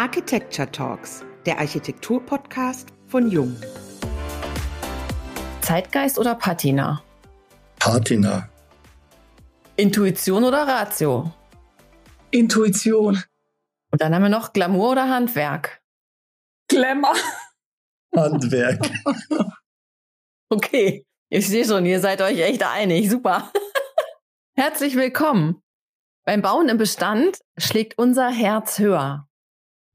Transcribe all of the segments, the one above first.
Architecture Talks, der Architektur-Podcast von Jung. Zeitgeist oder Patina? Patina. Intuition oder Ratio? Intuition. Und dann haben wir noch Glamour oder Handwerk? Glamour. Handwerk. okay, ich sehe schon, ihr seid euch echt einig. Super. Herzlich willkommen. Beim Bauen im Bestand schlägt unser Herz höher.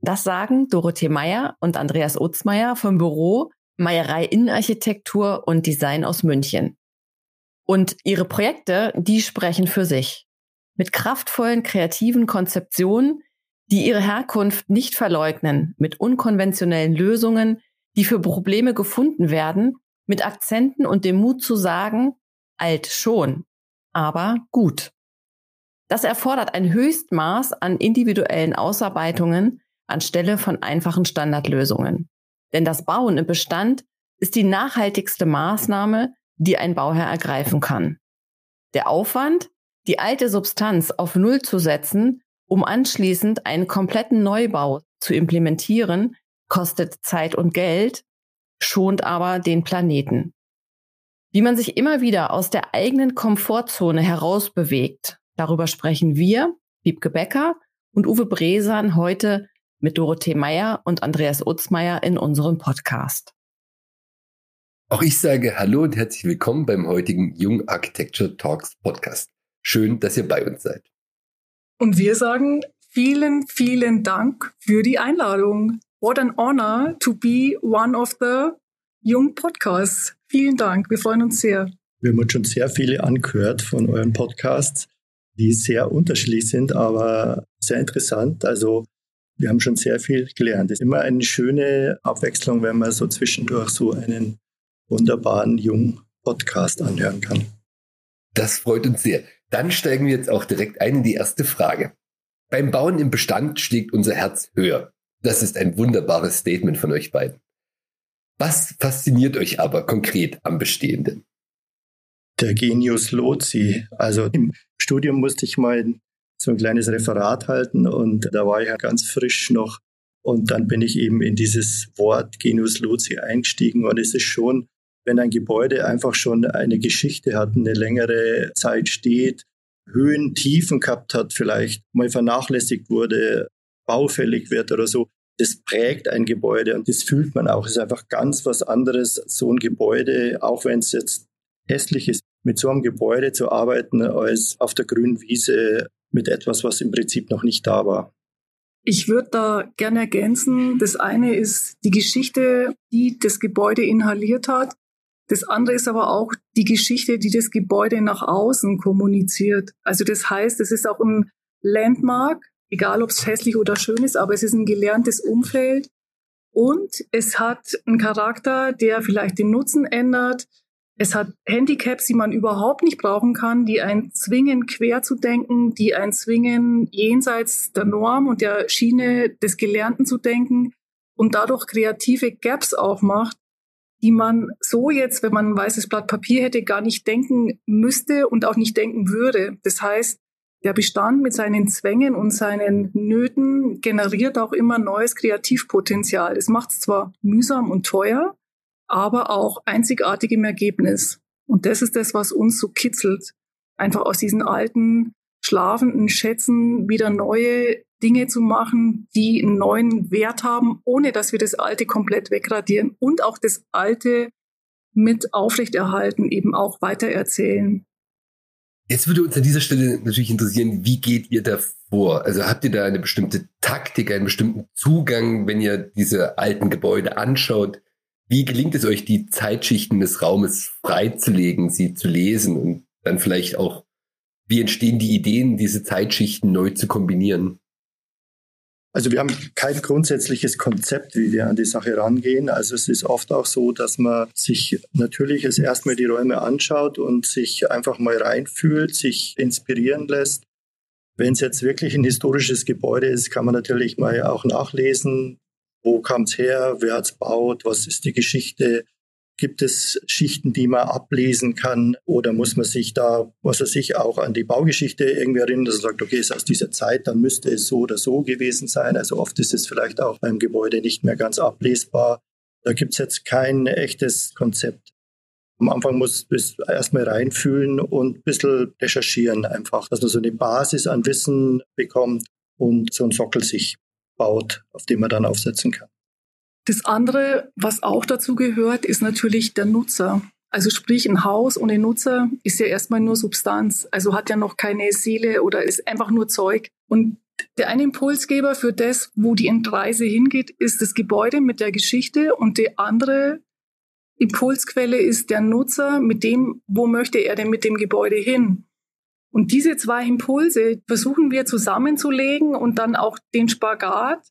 Das sagen Dorothee Meyer und Andreas Otzmeier vom Büro Meierei Innenarchitektur und Design aus München. Und ihre Projekte, die sprechen für sich. Mit kraftvollen, kreativen Konzeptionen, die ihre Herkunft nicht verleugnen, mit unkonventionellen Lösungen, die für Probleme gefunden werden, mit Akzenten und dem Mut zu sagen, alt schon, aber gut. Das erfordert ein Höchstmaß an individuellen Ausarbeitungen anstelle von einfachen Standardlösungen. Denn das Bauen im Bestand ist die nachhaltigste Maßnahme, die ein Bauherr ergreifen kann. Der Aufwand, die alte Substanz auf Null zu setzen, um anschließend einen kompletten Neubau zu implementieren, kostet Zeit und Geld, schont aber den Planeten. Wie man sich immer wieder aus der eigenen Komfortzone herausbewegt, darüber sprechen wir, Wiebke Becker und Uwe Bresan heute mit Dorothee Meyer und Andreas Utzmeier in unserem Podcast. Auch ich sage Hallo und herzlich willkommen beim heutigen Jung Architecture Talks Podcast. Schön, dass ihr bei uns seid. Und wir sagen vielen, vielen Dank für die Einladung. What an honor to be one of the Jung Podcasts. Vielen Dank, wir freuen uns sehr. Wir haben uns schon sehr viele angehört von euren Podcasts, die sehr unterschiedlich sind, aber sehr interessant. Also wir haben schon sehr viel gelernt. Es ist immer eine schöne Abwechslung, wenn man so zwischendurch so einen wunderbaren jungen Podcast anhören kann. Das freut uns sehr. Dann steigen wir jetzt auch direkt ein in die erste Frage. Beim Bauen im Bestand schlägt unser Herz höher. Das ist ein wunderbares Statement von euch beiden. Was fasziniert euch aber konkret am Bestehenden? Der Genius Lozi. Also im Studium musste ich mal so ein kleines Referat halten und da war ich ja ganz frisch noch. Und dann bin ich eben in dieses Wort Genius Loci eingestiegen und es ist schon, wenn ein Gebäude einfach schon eine Geschichte hat, eine längere Zeit steht, Höhen, Tiefen gehabt hat, vielleicht mal vernachlässigt wurde, baufällig wird oder so, das prägt ein Gebäude und das fühlt man auch. Es ist einfach ganz was anderes, so ein Gebäude, auch wenn es jetzt hässlich ist, mit so einem Gebäude zu arbeiten, als auf der grünen Wiese mit etwas, was im Prinzip noch nicht da war. Ich würde da gerne ergänzen. Das eine ist die Geschichte, die das Gebäude inhaliert hat. Das andere ist aber auch die Geschichte, die das Gebäude nach außen kommuniziert. Also das heißt, es ist auch ein Landmark, egal ob es hässlich oder schön ist, aber es ist ein gelerntes Umfeld. Und es hat einen Charakter, der vielleicht den Nutzen ändert, es hat Handicaps, die man überhaupt nicht brauchen kann, die einen zwingen, quer zu denken, die einen zwingen, jenseits der Norm und der Schiene des Gelernten zu denken und dadurch kreative Gaps aufmacht, die man so jetzt, wenn man ein weißes Blatt Papier hätte, gar nicht denken müsste und auch nicht denken würde. Das heißt, der Bestand mit seinen Zwängen und seinen Nöten generiert auch immer neues Kreativpotenzial. Es macht es zwar mühsam und teuer, aber auch einzigartig im Ergebnis. Und das ist das, was uns so kitzelt. Einfach aus diesen alten, schlafenden Schätzen wieder neue Dinge zu machen, die einen neuen Wert haben, ohne dass wir das Alte komplett wegradieren und auch das Alte mit aufrechterhalten, eben auch weitererzählen. Jetzt würde uns an dieser Stelle natürlich interessieren, wie geht ihr da vor? Also habt ihr da eine bestimmte Taktik, einen bestimmten Zugang, wenn ihr diese alten Gebäude anschaut? Wie gelingt es euch, die Zeitschichten des Raumes freizulegen, sie zu lesen und dann vielleicht auch, wie entstehen die Ideen, diese Zeitschichten neu zu kombinieren? Also wir haben kein grundsätzliches Konzept, wie wir an die Sache rangehen. Also es ist oft auch so, dass man sich natürlich erst erstmal die Räume anschaut und sich einfach mal reinfühlt, sich inspirieren lässt. Wenn es jetzt wirklich ein historisches Gebäude ist, kann man natürlich mal auch nachlesen, wo kam es her? Wer hat es baut? Was ist die Geschichte? Gibt es Schichten, die man ablesen kann? Oder muss man sich da, was er sich auch an die Baugeschichte irgendwie erinnern, dass er sagt, okay, ist aus dieser Zeit, dann müsste es so oder so gewesen sein. Also oft ist es vielleicht auch beim Gebäude nicht mehr ganz ablesbar. Da gibt es jetzt kein echtes Konzept. Am Anfang muss man erstmal reinfühlen und ein bisschen recherchieren einfach, dass man so eine Basis an Wissen bekommt und so ein Sockel sich baut, auf dem man dann aufsetzen kann. Das andere, was auch dazu gehört, ist natürlich der Nutzer. Also sprich, ein Haus ohne Nutzer ist ja erstmal nur Substanz, also hat ja noch keine Seele oder ist einfach nur Zeug. Und der eine Impulsgeber für das, wo die Reise hingeht, ist das Gebäude mit der Geschichte und die andere Impulsquelle ist der Nutzer mit dem, wo möchte er denn mit dem Gebäude hin? Und diese zwei Impulse versuchen wir zusammenzulegen und dann auch den Spagat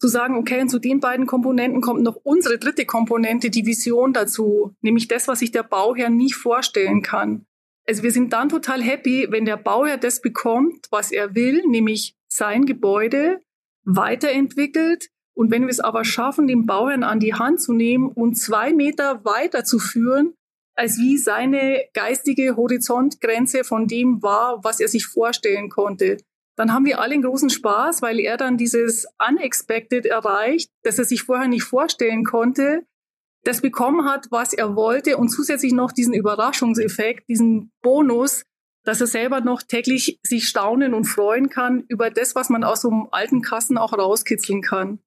zu sagen, okay, und zu den beiden Komponenten kommt noch unsere dritte Komponente, die Vision dazu, nämlich das, was sich der Bauherr nicht vorstellen kann. Also wir sind dann total happy, wenn der Bauherr das bekommt, was er will, nämlich sein Gebäude weiterentwickelt. Und wenn wir es aber schaffen, den Bauherrn an die Hand zu nehmen und zwei Meter weiter zu führen, als wie seine geistige Horizontgrenze von dem war, was er sich vorstellen konnte, dann haben wir alle großen Spaß, weil er dann dieses Unexpected erreicht, dass er sich vorher nicht vorstellen konnte, das bekommen hat, was er wollte und zusätzlich noch diesen Überraschungseffekt, diesen Bonus, dass er selber noch täglich sich staunen und freuen kann über das, was man aus so einem alten Kassen auch rauskitzeln kann.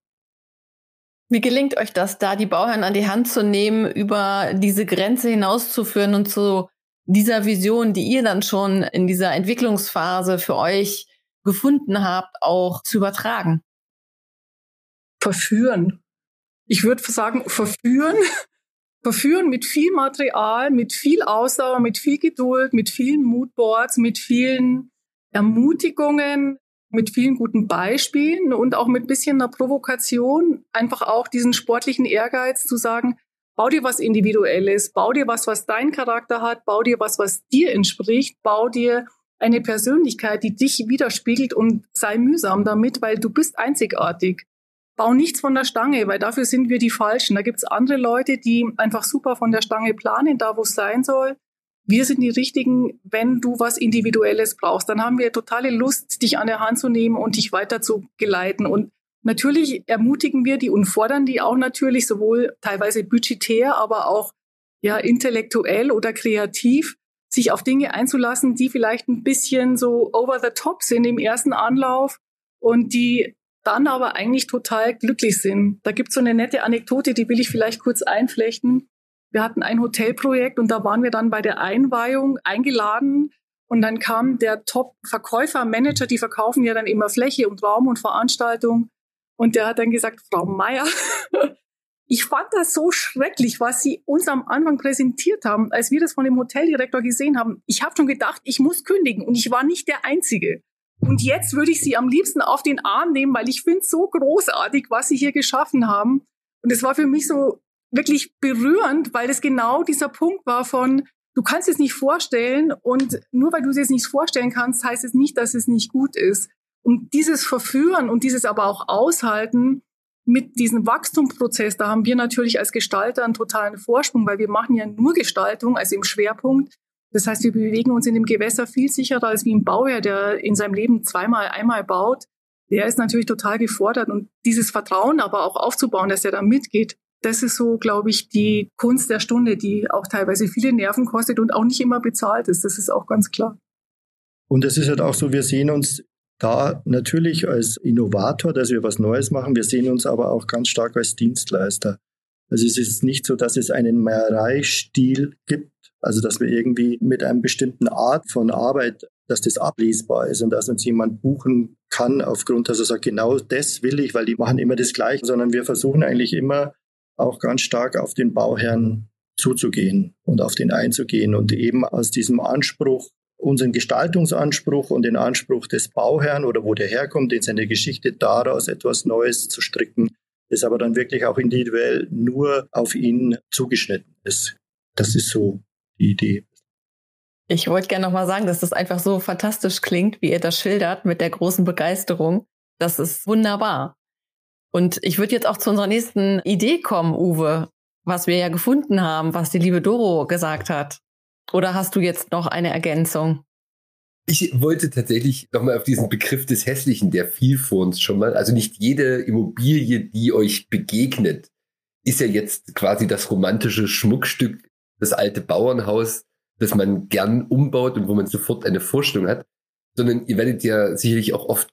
Wie gelingt euch das, da die Bauherren an die Hand zu nehmen, über diese Grenze hinauszuführen und zu dieser Vision, die ihr dann schon in dieser Entwicklungsphase für euch gefunden habt, auch zu übertragen? Verführen. Ich würde sagen, verführen. Verführen mit viel Material, mit viel Ausdauer, mit viel Geduld, mit vielen Moodboards, mit vielen Ermutigungen, mit vielen guten Beispielen und auch mit bisschen einer Provokation, einfach auch diesen sportlichen Ehrgeiz zu sagen, bau dir was Individuelles, bau dir was, was dein Charakter hat, bau dir was, was dir entspricht, bau dir eine Persönlichkeit, die dich widerspiegelt und sei mühsam damit, weil du bist einzigartig. Bau nichts von der Stange, weil dafür sind wir die Falschen. Da gibt's andere Leute, die einfach super von der Stange planen, da wo es sein soll. Wir sind die Richtigen, wenn du was Individuelles brauchst. Dann haben wir totale Lust, dich an der Hand zu nehmen und dich weiter zu geleiten. Und natürlich ermutigen wir die und fordern die auch natürlich sowohl teilweise budgetär, aber auch ja intellektuell oder kreativ, sich auf Dinge einzulassen, die vielleicht ein bisschen so over the top sind im ersten Anlauf und die dann aber eigentlich total glücklich sind. Da gibt's so eine nette Anekdote, die will ich vielleicht kurz einflechten. Wir hatten ein Hotelprojekt und da waren wir dann bei der Einweihung eingeladen und dann kam der Top-Verkäufer, Manager, die verkaufen ja dann immer Fläche und Raum und Veranstaltung. Und der hat dann gesagt, Frau Meier, ich fand das so schrecklich, was sie uns am Anfang präsentiert haben, als wir das von dem Hoteldirektor gesehen haben. Ich habe schon gedacht, ich muss kündigen und ich war nicht der Einzige. Und jetzt würde ich sie am liebsten auf den Arm nehmen, weil ich finde es so großartig, was sie hier geschaffen haben. Und es war für mich so wirklich berührend, weil das genau dieser Punkt war von, du kannst es nicht vorstellen und nur weil du es jetzt nicht vorstellen kannst, heißt es nicht, dass es nicht gut ist. Und dieses Verführen und dieses aber auch aushalten, mit diesem Wachstumsprozess, da haben wir natürlich als Gestalter einen totalen Vorsprung, weil wir machen ja nur Gestaltung, also im Schwerpunkt. Das heißt, wir bewegen uns in dem Gewässer viel sicherer als wie ein Bauherr, der in seinem Leben zweimal, einmal baut. Der ist natürlich total gefordert und dieses Vertrauen aber auch aufzubauen, dass er da mitgeht, das ist so, glaube ich, die Kunst der Stunde, die auch teilweise viele Nerven kostet und auch nicht immer bezahlt ist. Das ist auch ganz klar. Und es ist halt auch so, wir sehen uns da natürlich als Innovator, dass wir was Neues machen. Wir sehen uns aber auch ganz stark als Dienstleister. Also es ist nicht so, dass es einen Meiereistil gibt, also dass wir irgendwie mit einem bestimmten Art von Arbeit, dass das ablesbar ist und dass uns jemand buchen kann aufgrund, dass er sagt, genau das will ich, weil die machen immer das Gleiche, sondern wir versuchen eigentlich immer auch ganz stark auf den Bauherrn zuzugehen und auf den einzugehen und eben aus diesem Anspruch unseren Gestaltungsanspruch und den Anspruch des Bauherrn oder wo der herkommt, in seiner Geschichte daraus etwas Neues zu stricken, das aber dann wirklich auch individuell nur auf ihn zugeschnitten ist. Das ist so die Idee. Ich wollte gerne nochmal sagen, dass das einfach so fantastisch klingt, wie ihr das schildert mit der großen Begeisterung. Das ist wunderbar. Und ich würde jetzt auch zu unserer nächsten Idee kommen, Uwe. was wir ja gefunden haben, was die liebe Doro gesagt hat. Oder hast du jetzt noch eine Ergänzung? Ich wollte tatsächlich nochmal auf diesen Begriff des Hässlichen, der fiel vor uns schon mal. Also nicht jede Immobilie, die euch begegnet, ist ja jetzt quasi das romantische Schmuckstück, das alte Bauernhaus, das man gern umbaut und wo man sofort eine Vorstellung hat, sondern ihr werdet ja sicherlich auch oft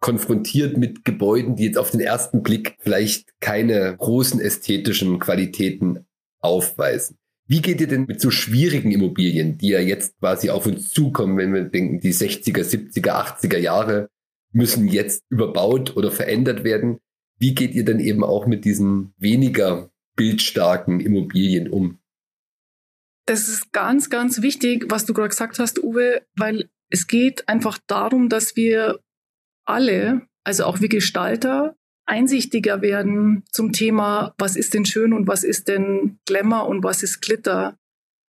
konfrontiert mit Gebäuden, die jetzt auf den ersten Blick vielleicht keine großen ästhetischen Qualitäten aufweisen. Wie geht ihr denn mit so schwierigen Immobilien, die ja jetzt quasi auf uns zukommen, wenn wir denken, die 60er, 70er, 80er Jahre müssen jetzt überbaut oder verändert werden? Wie geht ihr dann eben auch mit diesen weniger bildstarken Immobilien um? Das ist ganz, ganz wichtig, was du gerade gesagt hast, Uwe, weil es geht einfach darum, dass wir alle, also auch wir Gestalter, einsichtiger werden zum Thema, was ist denn schön und was ist denn Glamour und was ist Glitter.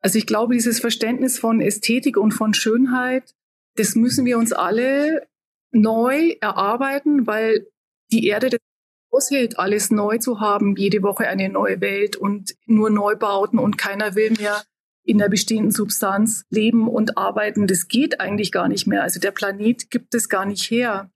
Also ich glaube, dieses Verständnis von Ästhetik und von Schönheit, das müssen wir uns alle neu erarbeiten, weil die Erde das aushält, alles neu zu haben, jede Woche eine neue Welt und nur Neubauten und keiner will mehr in der bestehenden Substanz leben und arbeiten. Das geht eigentlich gar nicht mehr. Also der Planet gibt es gar nicht her.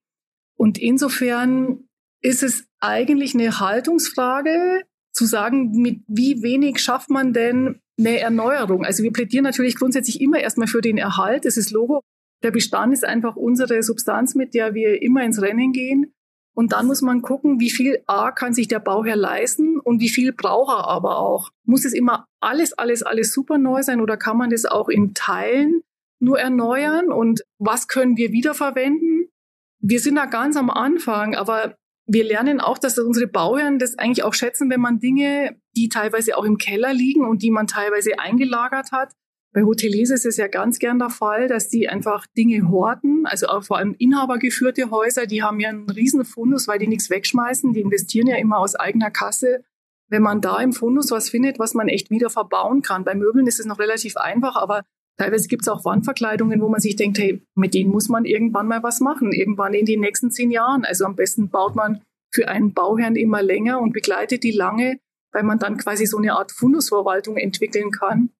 Und insofern ist es eigentlich eine Haltungsfrage, zu sagen, mit wie wenig schafft man denn eine Erneuerung? Also wir plädieren natürlich grundsätzlich immer erstmal für den Erhalt. Das ist Logo. Der Bestand ist einfach unsere Substanz, mit der wir immer ins Rennen gehen. Und dann muss man gucken, wie viel A kann sich der Bauherr leisten und wie viel braucht er aber auch. Muss es immer alles, alles, alles super neu sein oder kann man das auch in Teilen nur erneuern? Und was können wir wiederverwenden? Wir sind da ganz am Anfang, aber wir lernen auch, dass unsere Bauherren das eigentlich auch schätzen, wenn man Dinge, die teilweise auch im Keller liegen und die man teilweise eingelagert hat. Bei Hoteliers ist es ja ganz gern der Fall, dass die einfach Dinge horten, also auch vor allem inhabergeführte Häuser, die haben ja einen riesen Fundus, weil die nichts wegschmeißen, die investieren ja immer aus eigener Kasse. Wenn man da im Fundus was findet, was man echt wieder verbauen kann. Bei Möbeln ist es noch relativ einfach, aber Teilweise gibt es auch Wandverkleidungen, wo man sich denkt, hey, mit denen muss man irgendwann mal was machen, irgendwann in den nächsten zehn Jahren. Also am besten baut man für einen Bauherrn immer länger und begleitet die lange, weil man dann quasi so eine Art Fundusverwaltung entwickeln kann.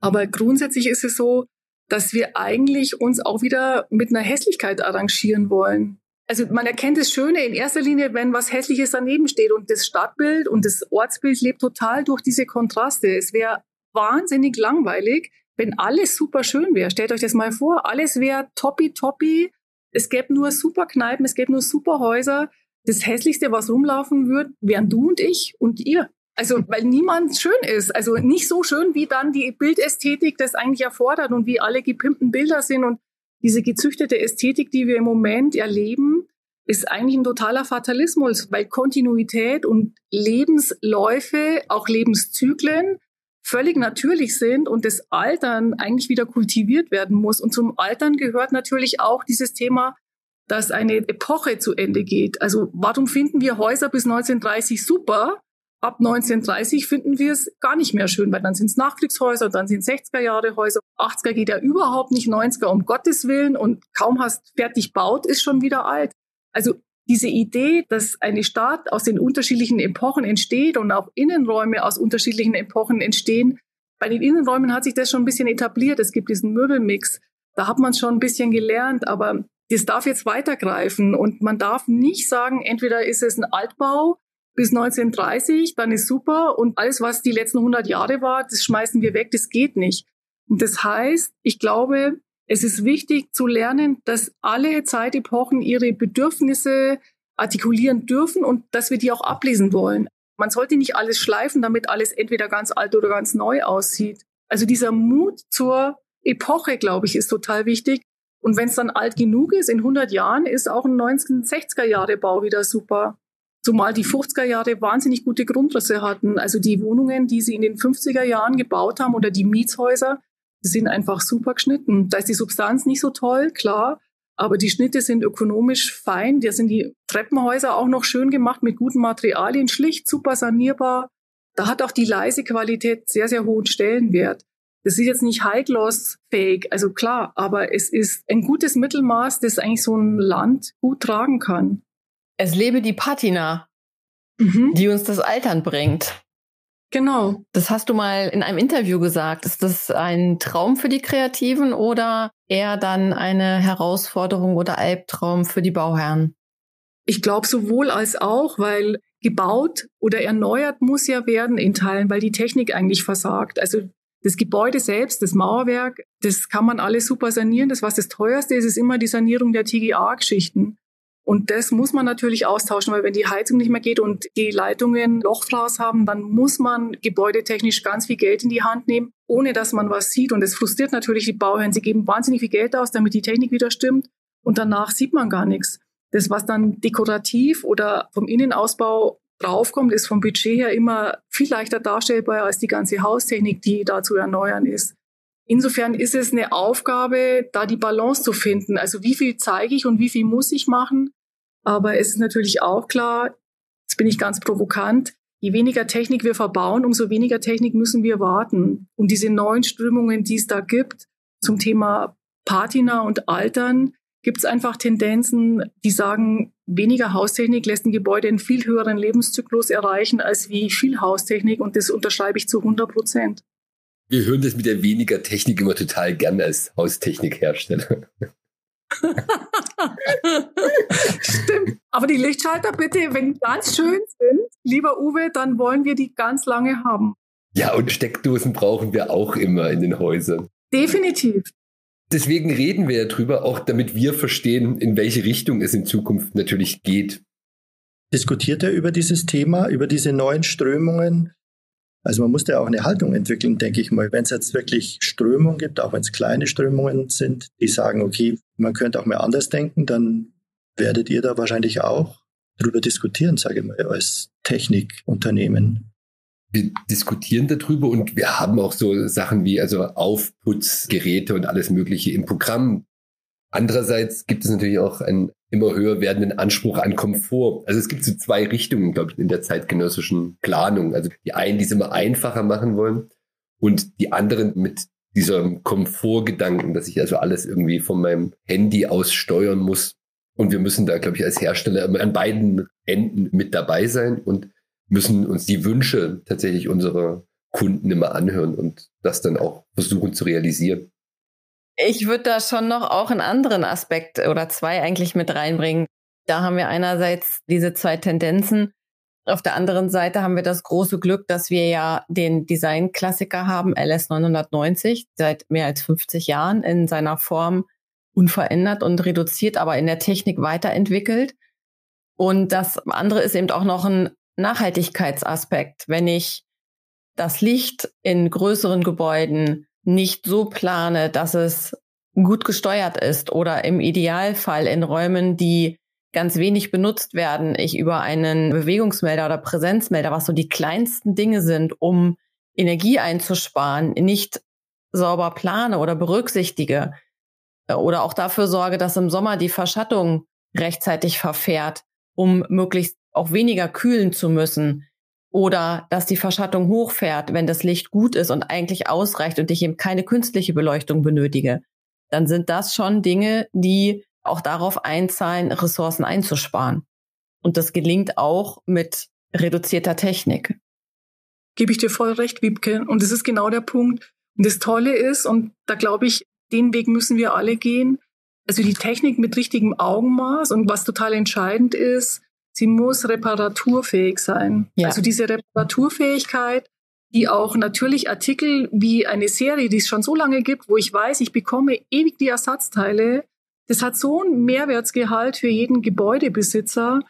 Aber grundsätzlich ist es so, dass wir eigentlich uns auch wieder mit einer Hässlichkeit arrangieren wollen. Also man erkennt das Schöne in erster Linie, wenn was Hässliches daneben steht und das Stadtbild und das Ortsbild lebt total durch diese Kontraste. Es wäre wahnsinnig langweilig, wenn alles super schön wäre, stellt euch das mal vor, alles wäre toppi toppi, es gäbe nur super Kneipen, es gäbe nur super Häuser. Das hässlichste, was rumlaufen würde, wären du und ich und ihr. Also, weil niemand schön ist. Also nicht so schön, wie dann die Bildästhetik das eigentlich erfordert und wie alle gepimpten Bilder sind und diese gezüchtete Ästhetik, die wir im Moment erleben, ist eigentlich ein totaler Fatalismus, weil Kontinuität und Lebensläufe, auch Lebenszyklen, völlig natürlich sind und das Altern eigentlich wieder kultiviert werden muss. Und zum Altern gehört natürlich auch dieses Thema, dass eine Epoche zu Ende geht. Also warum finden wir Häuser bis 1930 super? Ab 1930 finden wir es gar nicht mehr schön, weil dann sind es Nachkriegshäuser, dann sind 60er Jahre Häuser. 80er geht ja überhaupt nicht, 90er um Gottes Willen und kaum hast fertig baut, ist schon wieder alt. Also diese Idee, dass eine Stadt aus den unterschiedlichen Epochen entsteht und auch Innenräume aus unterschiedlichen Epochen entstehen, bei den Innenräumen hat sich das schon ein bisschen etabliert. Es gibt diesen Möbelmix. Da hat man schon ein bisschen gelernt, aber das darf jetzt weitergreifen und man darf nicht sagen, entweder ist es ein Altbau bis 1930, dann ist super und alles, was die letzten 100 Jahre war, das schmeißen wir weg, das geht nicht. Und das heißt, ich glaube, es ist wichtig zu lernen, dass alle Zeitepochen ihre Bedürfnisse artikulieren dürfen und dass wir die auch ablesen wollen. Man sollte nicht alles schleifen, damit alles entweder ganz alt oder ganz neu aussieht. Also dieser Mut zur Epoche, glaube ich, ist total wichtig. Und wenn es dann alt genug ist, in 100 Jahren, ist auch ein 1960er Jahre Bau wieder super. Zumal die 50er Jahre wahnsinnig gute Grundrisse hatten. Also die Wohnungen, die sie in den 50er Jahren gebaut haben oder die Mietshäuser, die sind einfach super geschnitten. Da ist die Substanz nicht so toll, klar, aber die Schnitte sind ökonomisch fein. Da sind die Treppenhäuser auch noch schön gemacht mit guten Materialien, schlicht, super sanierbar. Da hat auch die leise Qualität sehr, sehr hohen Stellenwert. Das ist jetzt nicht High-Gloss-fähig, also klar, aber es ist ein gutes Mittelmaß, das eigentlich so ein Land gut tragen kann. Es lebe die Patina, mhm. die uns das Altern bringt. Genau. Das hast du mal in einem Interview gesagt. Ist das ein Traum für die Kreativen oder eher dann eine Herausforderung oder Albtraum für die Bauherren? Ich glaube sowohl als auch, weil gebaut oder erneuert muss ja werden in Teilen, weil die Technik eigentlich versagt. Also das Gebäude selbst, das Mauerwerk, das kann man alles super sanieren. Das, was das teuerste ist, ist immer die Sanierung der TGA-Geschichten. Und das muss man natürlich austauschen, weil wenn die Heizung nicht mehr geht und die Leitungen Lochfraß haben, dann muss man gebäudetechnisch ganz viel Geld in die Hand nehmen, ohne dass man was sieht. Und das frustriert natürlich die Bauherren. Sie geben wahnsinnig viel Geld aus, damit die Technik wieder stimmt. Und danach sieht man gar nichts. Das, was dann dekorativ oder vom Innenausbau draufkommt, ist vom Budget her immer viel leichter darstellbar als die ganze Haustechnik, die da zu erneuern ist. Insofern ist es eine Aufgabe, da die Balance zu finden. Also wie viel zeige ich und wie viel muss ich machen? Aber es ist natürlich auch klar, jetzt bin ich ganz provokant, je weniger Technik wir verbauen, umso weniger Technik müssen wir warten. Und diese neuen Strömungen, die es da gibt zum Thema Patina und Altern, gibt es einfach Tendenzen, die sagen, weniger Haustechnik lässt ein Gebäude einen viel höheren Lebenszyklus erreichen als wie viel Haustechnik und das unterschreibe ich zu 100 Prozent. Wir hören das mit der weniger Technik immer total gern als Haustechnikhersteller. Stimmt. Aber die Lichtschalter bitte, wenn die ganz schön sind, lieber Uwe, dann wollen wir die ganz lange haben. Ja, und Steckdosen brauchen wir auch immer in den Häusern. Definitiv. Deswegen reden wir ja drüber, auch damit wir verstehen, in welche Richtung es in Zukunft natürlich geht. Diskutiert er über dieses Thema, über diese neuen Strömungen? Also man muss da auch eine Haltung entwickeln, denke ich mal. Wenn es jetzt wirklich Strömungen gibt, auch wenn es kleine Strömungen sind, die sagen, okay, man könnte auch mal anders denken, dann werdet ihr da wahrscheinlich auch drüber diskutieren, sage ich mal, als Technikunternehmen wir diskutieren darüber und wir haben auch so Sachen wie also Aufputzgeräte und alles Mögliche im Programm. Andererseits gibt es natürlich auch einen immer höher werdenden Anspruch an Komfort. Also es gibt so zwei Richtungen, glaube ich, in der zeitgenössischen Planung. Also die einen, die es immer einfacher machen wollen und die anderen mit diesem Komfortgedanken, dass ich also alles irgendwie von meinem Handy aus steuern muss. Und wir müssen da, glaube ich, als Hersteller immer an beiden Enden mit dabei sein und müssen uns die Wünsche tatsächlich unserer Kunden immer anhören und das dann auch versuchen zu realisieren. Ich würde da schon noch auch einen anderen Aspekt oder zwei eigentlich mit reinbringen. Da haben wir einerseits diese zwei Tendenzen. Auf der anderen Seite haben wir das große Glück, dass wir ja den Designklassiker haben, LS 990, seit mehr als 50 Jahren in seiner Form unverändert und reduziert, aber in der Technik weiterentwickelt. Und das andere ist eben auch noch ein Nachhaltigkeitsaspekt, wenn ich das Licht in größeren Gebäuden nicht so plane, dass es gut gesteuert ist oder im Idealfall in Räumen, die ganz wenig benutzt werden, ich über einen Bewegungsmelder oder Präsenzmelder, was so die kleinsten Dinge sind, um Energie einzusparen, nicht sauber plane oder berücksichtige oder auch dafür sorge, dass im Sommer die Verschattung rechtzeitig verfährt, um möglichst auch weniger kühlen zu müssen oder dass die Verschattung hochfährt, wenn das Licht gut ist und eigentlich ausreicht und ich eben keine künstliche Beleuchtung benötige, dann sind das schon Dinge, die auch darauf einzahlen, Ressourcen einzusparen. Und das gelingt auch mit reduzierter Technik. Gebe ich dir voll recht, Wiebke. Und das ist genau der Punkt. Und das Tolle ist, und da glaube ich, den Weg müssen wir alle gehen. Also die Technik mit richtigem Augenmaß und was total entscheidend ist, sie muss reparaturfähig sein. Ja. Also diese Reparaturfähigkeit, die auch natürlich Artikel wie eine Serie, die es schon so lange gibt, wo ich weiß, ich bekomme ewig die Ersatzteile, das hat so einen Mehrwertsgehalt für jeden Gebäudebesitzer,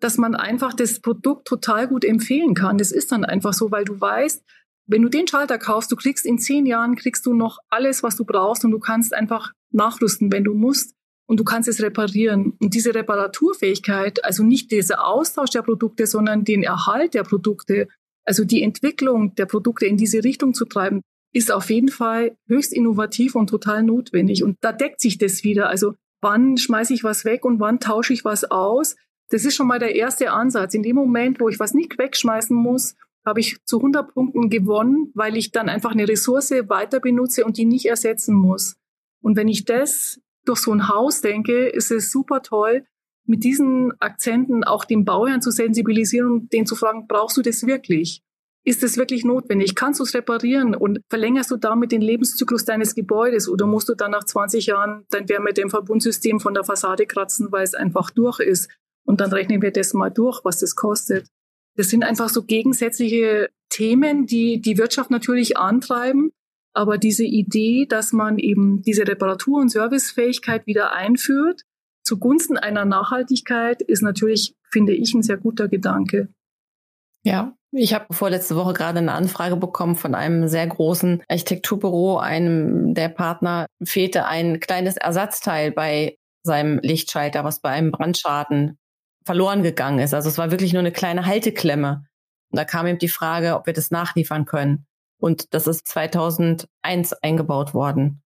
dass man einfach das Produkt total gut empfehlen kann. Das ist dann einfach so, weil du weißt, wenn du den Schalter kaufst, du kriegst in zehn Jahren, kriegst du noch alles, was du brauchst und du kannst einfach nachrüsten, wenn du musst und du kannst es reparieren. Und diese Reparaturfähigkeit, also nicht dieser Austausch der Produkte, sondern den Erhalt der Produkte, also die Entwicklung der Produkte in diese Richtung zu treiben, ist auf jeden Fall höchst innovativ und total notwendig. Und da deckt sich das wieder. Also wann schmeiße ich was weg und wann tausche ich was aus? Das ist schon mal der erste Ansatz. In dem Moment, wo ich was nicht wegschmeißen muss, habe ich zu 100 Punkten gewonnen, weil ich dann einfach eine Ressource weiter benutze und die nicht ersetzen muss. Und wenn ich das durch so ein Haus denke, ist es super toll, mit diesen Akzenten auch den Bauherrn zu sensibilisieren und den zu fragen, brauchst du das wirklich? ist es wirklich notwendig? Kannst du es reparieren und verlängerst du damit den Lebenszyklus deines Gebäudes oder musst du dann nach 20 Jahren dein Wärmedämmverbundsystem von der Fassade kratzen, weil es einfach durch ist? Und dann rechnen wir das mal durch, was das kostet. Das sind einfach so gegensätzliche Themen, die die Wirtschaft natürlich antreiben. Aber diese Idee, dass man eben diese Reparatur- und Servicefähigkeit wieder einführt, zugunsten einer Nachhaltigkeit, ist natürlich, finde ich, ein sehr guter Gedanke. Ja, ich habe vorletzte Woche gerade eine Anfrage bekommen von einem sehr großen Architekturbüro. Einem der Partner fehlte ein kleines Ersatzteil bei seinem Lichtschalter, was bei einem Brandschaden verloren gegangen ist. Also es war wirklich nur eine kleine Halteklemme. Und da kam eben die Frage, ob wir das nachliefern können. Und das ist 2001 eingebaut worden.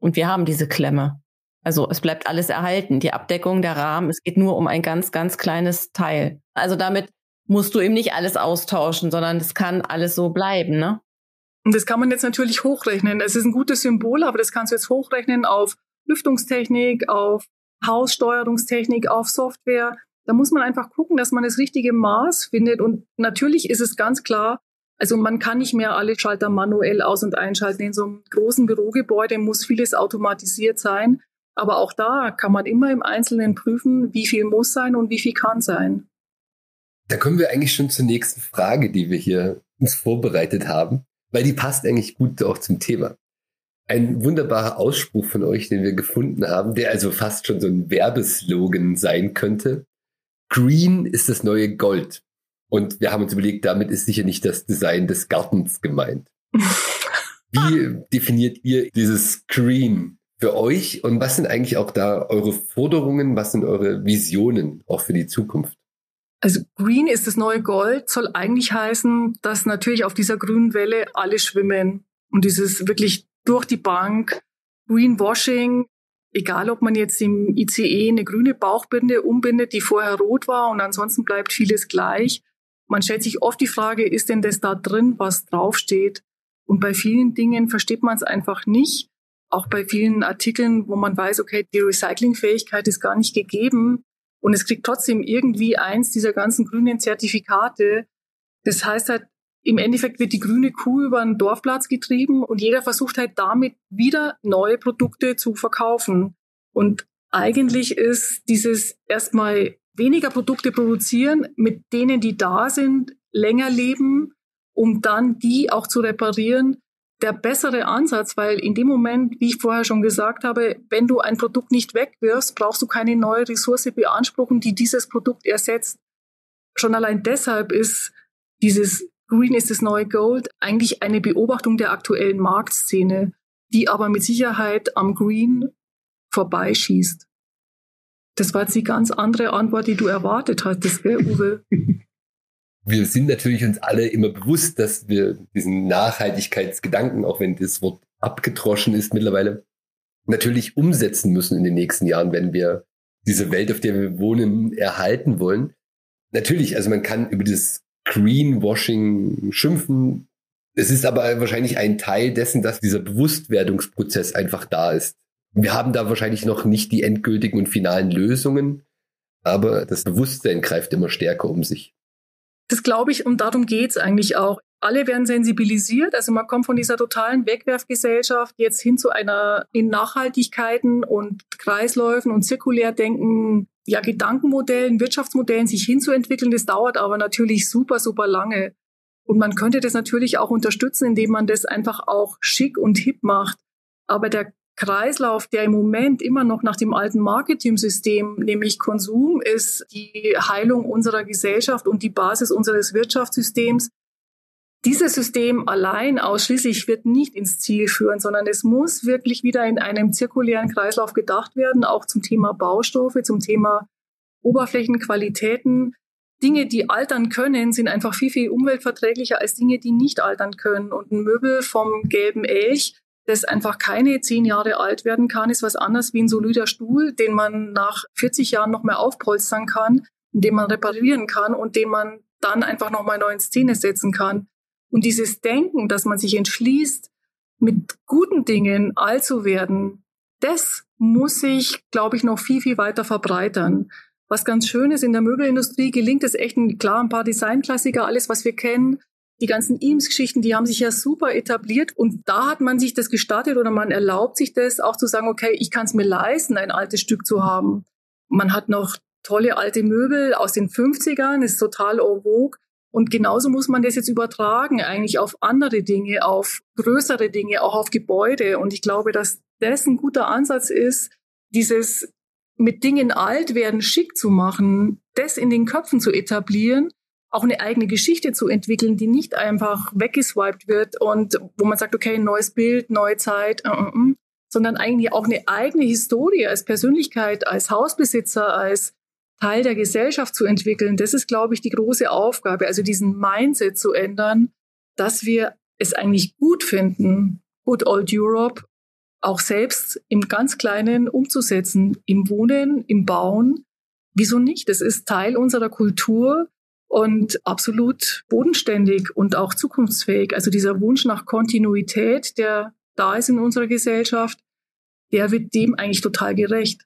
Und wir haben diese Klemme. Also es bleibt alles erhalten. Die Abdeckung, der Rahmen, es geht nur um ein ganz, ganz kleines Teil. Also damit musst du eben nicht alles austauschen, sondern es kann alles so bleiben, ne? Und das kann man jetzt natürlich hochrechnen. Es ist ein gutes Symbol, aber das kannst du jetzt hochrechnen auf Lüftungstechnik, auf Haussteuerungstechnik, auf Software. Da muss man einfach gucken, dass man das richtige Maß findet. Und natürlich ist es ganz klar, also man kann nicht mehr alle Schalter manuell aus- und einschalten. In so einem großen Bürogebäude muss vieles automatisiert sein. Aber auch da kann man immer im Einzelnen prüfen, wie viel muss sein und wie viel kann sein. Da kommen wir eigentlich schon zur nächsten Frage, die wir hier uns vorbereitet haben, weil die passt eigentlich gut auch zum Thema. Ein wunderbarer Ausspruch von euch, den wir gefunden haben, der also fast schon so ein Werbeslogan sein könnte. Green ist das neue Gold. Und wir haben uns überlegt, damit ist sicher nicht das Design des Gartens gemeint. Wie definiert ihr dieses Green für euch und was sind eigentlich auch da eure Forderungen, was sind eure Visionen auch für die Zukunft? Also Green ist das neue Gold, soll eigentlich heißen, dass natürlich auf dieser grünen Welle alle schwimmen und dieses wirklich durch die Bank Greenwashing, egal ob man jetzt im ICE eine grüne Bauchbinde umbindet, die vorher rot war und ansonsten bleibt vieles gleich. Man stellt sich oft die Frage, ist denn das da drin, was draufsteht? Und bei vielen Dingen versteht man es einfach nicht. Auch bei vielen Artikeln, wo man weiß, okay, die Recyclingfähigkeit ist gar nicht gegeben, und es kriegt trotzdem irgendwie eins dieser ganzen grünen Zertifikate. Das heißt halt, im Endeffekt wird die grüne Kuh über einen Dorfplatz getrieben und jeder versucht halt damit wieder neue Produkte zu verkaufen. Und eigentlich ist dieses erstmal weniger Produkte produzieren, mit denen, die da sind, länger leben, um dann die auch zu reparieren, der bessere Ansatz, weil in dem Moment, wie ich vorher schon gesagt habe, wenn du ein Produkt nicht wegwirfst, brauchst du keine neue Ressource beanspruchen, die dieses Produkt ersetzt. Schon allein deshalb ist dieses Green ist das neue Gold eigentlich eine Beobachtung der aktuellen Marktszene, die aber mit Sicherheit am Green vorbeischießt. Das war jetzt die ganz andere Antwort, die du erwartet hattest, gell, Uwe? wir sind natürlich uns alle immer bewusst, dass wir diesen Nachhaltigkeitsgedanken, auch wenn das Wort abgedroschen ist mittlerweile, natürlich umsetzen müssen in den nächsten Jahren, wenn wir diese Welt, auf der wir wohnen, erhalten wollen. Natürlich, also man kann über das Greenwashing schimpfen. Es ist aber wahrscheinlich ein Teil dessen, dass dieser Bewusstwerdungsprozess einfach da ist. Wir haben da wahrscheinlich noch nicht die endgültigen und finalen Lösungen, aber das Bewusstsein greift immer stärker um sich. Das glaube ich, und darum geht's eigentlich auch. Alle werden sensibilisiert. Also man kommt von dieser totalen Wegwerfgesellschaft jetzt hin zu einer in Nachhaltigkeiten und Kreisläufen und Zirkulärdenken, ja, Gedankenmodellen, Wirtschaftsmodellen sich hinzuentwickeln. Das dauert aber natürlich super, super lange. Und man könnte das natürlich auch unterstützen, indem man das einfach auch schick und hip macht. Aber der Kreislauf, der im Moment immer noch nach dem alten Marketing-System, nämlich Konsum, ist die Heilung unserer Gesellschaft und die Basis unseres Wirtschaftssystems. Dieses System allein ausschließlich wird nicht ins Ziel führen, sondern es muss wirklich wieder in einem zirkulären Kreislauf gedacht werden, auch zum Thema Baustoffe, zum Thema Oberflächenqualitäten. Dinge, die altern können, sind einfach viel, viel umweltverträglicher als Dinge, die nicht altern können. Und ein Möbel vom gelben Elch das einfach keine zehn Jahre alt werden kann, ist was anderes wie ein solider Stuhl, den man nach 40 Jahren noch mehr aufpolstern kann, den man reparieren kann und den man dann einfach noch mal neu in Szene setzen kann. Und dieses Denken, dass man sich entschließt, mit guten Dingen alt zu werden, das muss sich, glaube ich, noch viel, viel weiter verbreitern. Was ganz schön ist, in der Möbelindustrie gelingt es echt, klar, ein paar Designklassiker, alles, was wir kennen, die ganzen Eames-Geschichten, die haben sich ja super etabliert und da hat man sich das gestartet oder man erlaubt sich das auch zu sagen, okay, ich kann es mir leisten, ein altes Stück zu haben. Man hat noch tolle alte Möbel aus den 50ern, ist total en vogue. Und genauso muss man das jetzt übertragen, eigentlich auf andere Dinge, auf größere Dinge, auch auf Gebäude. Und ich glaube, dass das ein guter Ansatz ist, dieses mit Dingen alt werden schick zu machen, das in den Köpfen zu etablieren auch eine eigene Geschichte zu entwickeln, die nicht einfach weggeswiped wird und wo man sagt, okay, neues Bild, neue Zeit, uh, uh, sondern eigentlich auch eine eigene Historie als Persönlichkeit, als Hausbesitzer, als Teil der Gesellschaft zu entwickeln. Das ist, glaube ich, die große Aufgabe, also diesen Mindset zu ändern, dass wir es eigentlich gut finden, Good Old Europe auch selbst im ganz Kleinen umzusetzen, im Wohnen, im Bauen. Wieso nicht? Das ist Teil unserer Kultur und absolut bodenständig und auch zukunftsfähig. Also dieser Wunsch nach Kontinuität, der da ist in unserer Gesellschaft, der wird dem eigentlich total gerecht.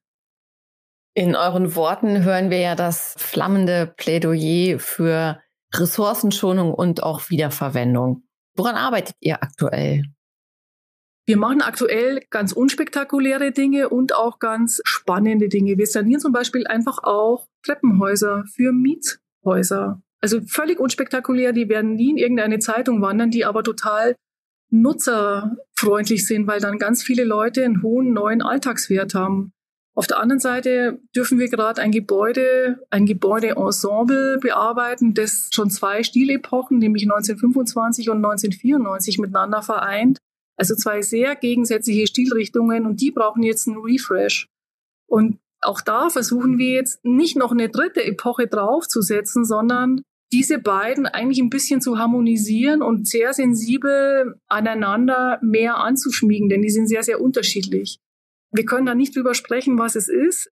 In euren Worten hören wir ja das flammende Plädoyer für Ressourcenschonung und auch Wiederverwendung. Woran arbeitet ihr aktuell? Wir machen aktuell ganz unspektakuläre Dinge und auch ganz spannende Dinge. Wir sanieren zum Beispiel einfach auch Treppenhäuser für Miet Häuser. Also völlig unspektakulär, die werden nie in irgendeine Zeitung wandern, die aber total nutzerfreundlich sind, weil dann ganz viele Leute einen hohen neuen Alltagswert haben. Auf der anderen Seite dürfen wir gerade ein Gebäude, ein Gebäudeensemble bearbeiten, das schon zwei Stilepochen, nämlich 1925 und 1994 miteinander vereint. Also zwei sehr gegensätzliche Stilrichtungen und die brauchen jetzt einen Refresh. Und auch da versuchen wir jetzt nicht noch eine dritte Epoche draufzusetzen, sondern diese beiden eigentlich ein bisschen zu harmonisieren und sehr sensibel aneinander mehr anzuschmiegen, denn die sind sehr, sehr unterschiedlich. Wir können da nicht drüber sprechen, was es ist,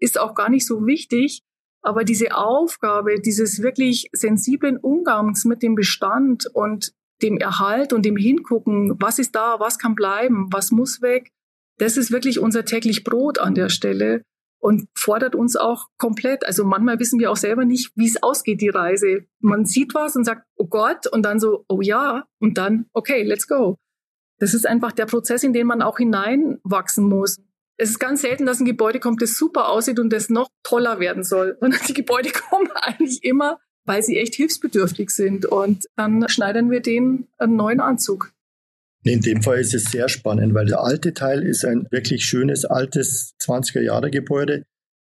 ist auch gar nicht so wichtig, aber diese Aufgabe dieses wirklich sensiblen Umgangs mit dem Bestand und dem Erhalt und dem Hingucken, was ist da, was kann bleiben, was muss weg, das ist wirklich unser täglich Brot an der Stelle und fordert uns auch komplett. Also manchmal wissen wir auch selber nicht, wie es ausgeht, die Reise. Man sieht was und sagt, oh Gott, und dann so, oh ja, und dann, okay, let's go. Das ist einfach der Prozess, in den man auch hineinwachsen muss. Es ist ganz selten, dass ein Gebäude kommt, das super aussieht und das noch toller werden soll, sondern die Gebäude kommen eigentlich immer, weil sie echt hilfsbedürftig sind. Und dann schneidern wir denen einen neuen Anzug. In dem Fall ist es sehr spannend, weil der alte Teil ist ein wirklich schönes, altes 20er-Jahre-Gebäude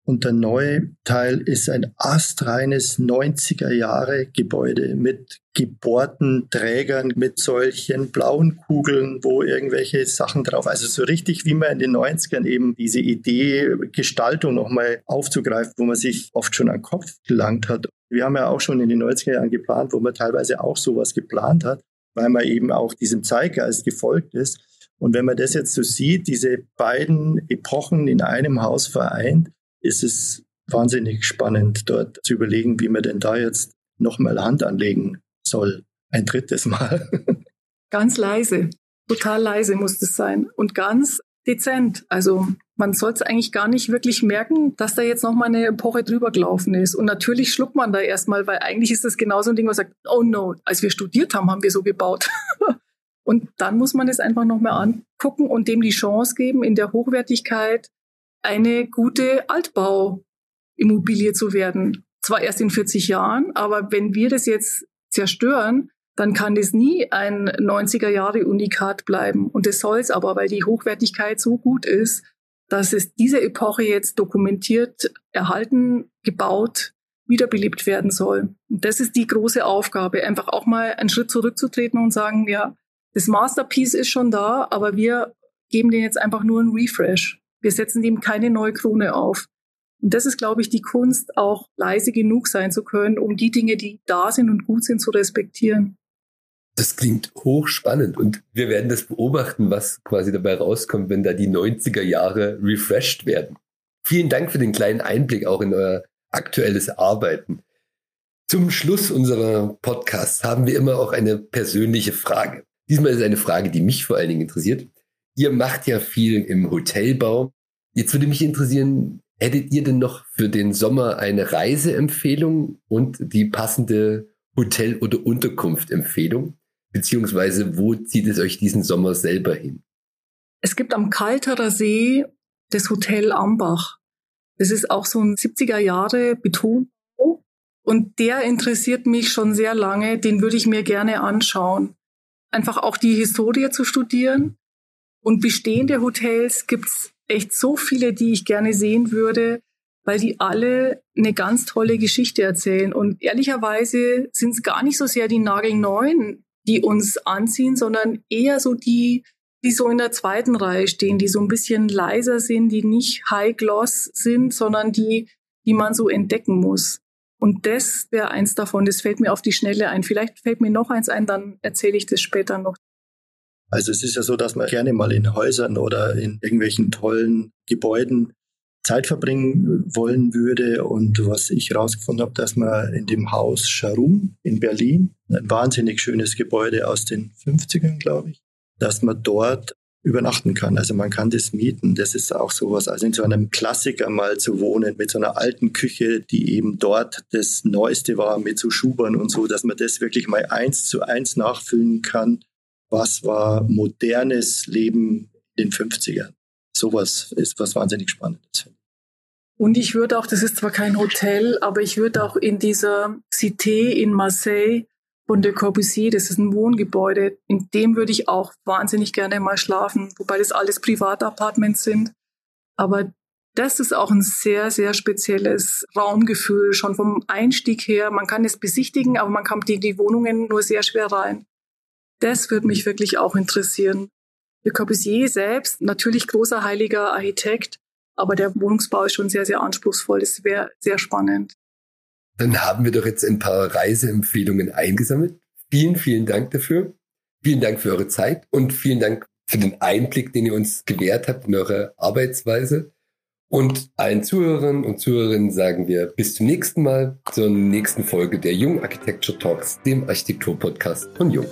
und der neue Teil ist ein astreines 90er-Jahre-Gebäude mit gebohrten Trägern, mit solchen blauen Kugeln, wo irgendwelche Sachen drauf, also so richtig wie man in den 90ern eben diese Idee, Gestaltung nochmal aufzugreifen, wo man sich oft schon an den Kopf gelangt hat. Wir haben ja auch schon in den 90er Jahren geplant, wo man teilweise auch sowas geplant hat weil man eben auch diesem Zeitgeist gefolgt ist. Und wenn man das jetzt so sieht, diese beiden Epochen in einem Haus vereint, ist es wahnsinnig spannend, dort zu überlegen, wie man denn da jetzt nochmal Hand anlegen soll. Ein drittes Mal. Ganz leise, total leise muss das sein und ganz dezent. Also man soll es eigentlich gar nicht wirklich merken, dass da jetzt nochmal eine Epoche drüber gelaufen ist. Und natürlich schluckt man da erstmal, weil eigentlich ist das genauso ein Ding, was sagt, oh no, als wir studiert haben, haben wir so gebaut. und dann muss man es einfach nochmal angucken und dem die Chance geben, in der Hochwertigkeit eine gute Altbauimmobilie zu werden. Zwar erst in 40 Jahren, aber wenn wir das jetzt zerstören, dann kann das nie ein 90er Jahre Unikat bleiben. Und das soll es aber, weil die Hochwertigkeit so gut ist, dass es diese Epoche jetzt dokumentiert, erhalten, gebaut, wiederbelebt werden soll. Und das ist die große Aufgabe, einfach auch mal einen Schritt zurückzutreten und sagen, ja, das Masterpiece ist schon da, aber wir geben dem jetzt einfach nur einen Refresh. Wir setzen dem keine neue Krone auf. Und das ist, glaube ich, die Kunst, auch leise genug sein zu können, um die Dinge, die da sind und gut sind, zu respektieren. Das klingt hochspannend und wir werden das beobachten, was quasi dabei rauskommt, wenn da die 90er Jahre refreshed werden. Vielen Dank für den kleinen Einblick auch in euer aktuelles Arbeiten. Zum Schluss unserer Podcasts haben wir immer auch eine persönliche Frage. Diesmal ist es eine Frage, die mich vor allen Dingen interessiert. Ihr macht ja viel im Hotelbau. Jetzt würde mich interessieren, hättet ihr denn noch für den Sommer eine Reiseempfehlung und die passende Hotel- oder Unterkunft-Empfehlung? Beziehungsweise wo zieht es euch diesen Sommer selber hin? Es gibt am Kalterer See das Hotel Ambach. Das ist auch so ein 70er Jahre Betonbau. Und der interessiert mich schon sehr lange. Den würde ich mir gerne anschauen. Einfach auch die Historie zu studieren. Und bestehende Hotels gibt's echt so viele, die ich gerne sehen würde, weil die alle eine ganz tolle Geschichte erzählen. Und ehrlicherweise sind es gar nicht so sehr die nagelneuen, die uns anziehen, sondern eher so die, die so in der zweiten Reihe stehen, die so ein bisschen leiser sind, die nicht high gloss sind, sondern die, die man so entdecken muss. Und das wäre eins davon, das fällt mir auf die Schnelle ein. Vielleicht fällt mir noch eins ein, dann erzähle ich das später noch. Also es ist ja so, dass man gerne mal in Häusern oder in irgendwelchen tollen Gebäuden Zeit verbringen wollen würde. Und was ich herausgefunden habe, dass man in dem Haus Scharum in Berlin, ein wahnsinnig schönes Gebäude aus den 50ern, glaube ich, dass man dort übernachten kann. Also man kann das mieten. Das ist auch sowas. Also in so einem Klassiker mal zu wohnen mit so einer alten Küche, die eben dort das Neueste war mit so Schubern und so, dass man das wirklich mal eins zu eins nachfüllen kann was war modernes Leben in den 50ern. Sowas ist was wahnsinnig Spannendes. Und ich würde auch, das ist zwar kein Hotel, aber ich würde auch in dieser Cité in Marseille von Le Corbusier, das ist ein Wohngebäude, in dem würde ich auch wahnsinnig gerne mal schlafen, wobei das alles Privatapartments sind. Aber das ist auch ein sehr, sehr spezielles Raumgefühl, schon vom Einstieg her. Man kann es besichtigen, aber man kommt in die Wohnungen nur sehr schwer rein. Das würde mich wirklich auch interessieren. Le Corbusier selbst, natürlich großer heiliger Architekt, aber der Wohnungsbau ist schon sehr, sehr anspruchsvoll. Das wäre sehr spannend. Dann haben wir doch jetzt ein paar Reiseempfehlungen eingesammelt. Vielen, vielen Dank dafür. Vielen Dank für eure Zeit und vielen Dank für den Einblick, den ihr uns gewährt habt in eure Arbeitsweise. Und allen Zuhörern und Zuhörerinnen sagen wir bis zum nächsten Mal zur nächsten Folge der Jung Architecture Talks, dem Architektur-Podcast von Jung.